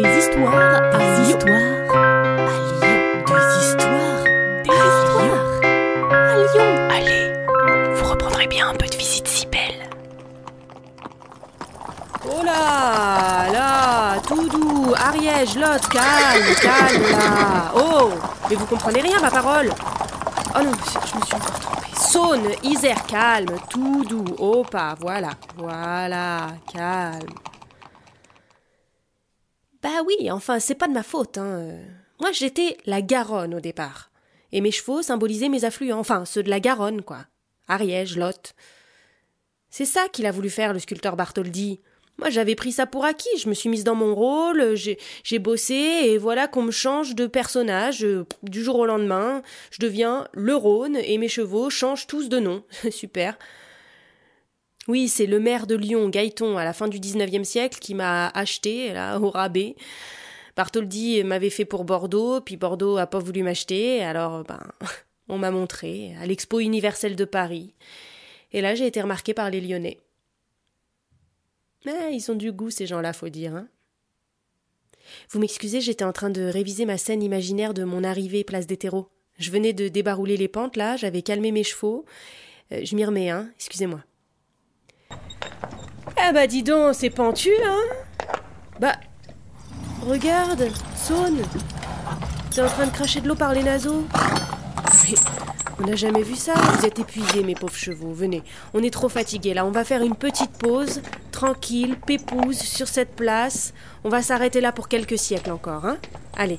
Des histoires à Lyon. À Lyon. Des histoires. Des histoires. À Lyon. Allez, vous reprendrez bien un peu de visite si belle. Oh là là, tout doux, Ariège, Lot, calme, calme là. Oh, mais vous comprenez rien ma parole. Oh non, je me suis encore trompée. Saône, Isère, calme, tout doux, oh pas, voilà, voilà, calme. Bah oui, enfin, c'est pas de ma faute, hein. Moi, j'étais la Garonne au départ. Et mes chevaux symbolisaient mes affluents, enfin, ceux de la Garonne, quoi. Ariège, Lot. C'est ça qu'il a voulu faire, le sculpteur Bartholdi. Moi, j'avais pris ça pour acquis. Je me suis mise dans mon rôle, j'ai bossé, et voilà qu'on me change de personnage euh, du jour au lendemain. Je deviens le Rhône, et mes chevaux changent tous de nom. Super. Oui, c'est le maire de Lyon, Gaëton, à la fin du XIXe siècle, qui m'a acheté, là, au rabais. Bartholdi m'avait fait pour Bordeaux, puis Bordeaux a pas voulu m'acheter, alors, ben, on m'a montré, à l'Expo universelle de Paris. Et là, j'ai été remarquée par les Lyonnais. Mais ils ont du goût, ces gens-là, faut dire, hein. Vous m'excusez, j'étais en train de réviser ma scène imaginaire de mon arrivée place des terreaux. Je venais de débarouler les pentes, là, j'avais calmé mes chevaux. Euh, je m'y remets, hein, excusez-moi. Ah bah dis donc, c'est pentu, hein. Bah, regarde, Saône, t'es en train de cracher de l'eau par les naseaux. Mais on n'a jamais vu ça, vous êtes épuisés, mes pauvres chevaux, venez, on est trop fatigués, là, on va faire une petite pause, tranquille, pépouse, sur cette place, on va s'arrêter là pour quelques siècles encore, hein. Allez.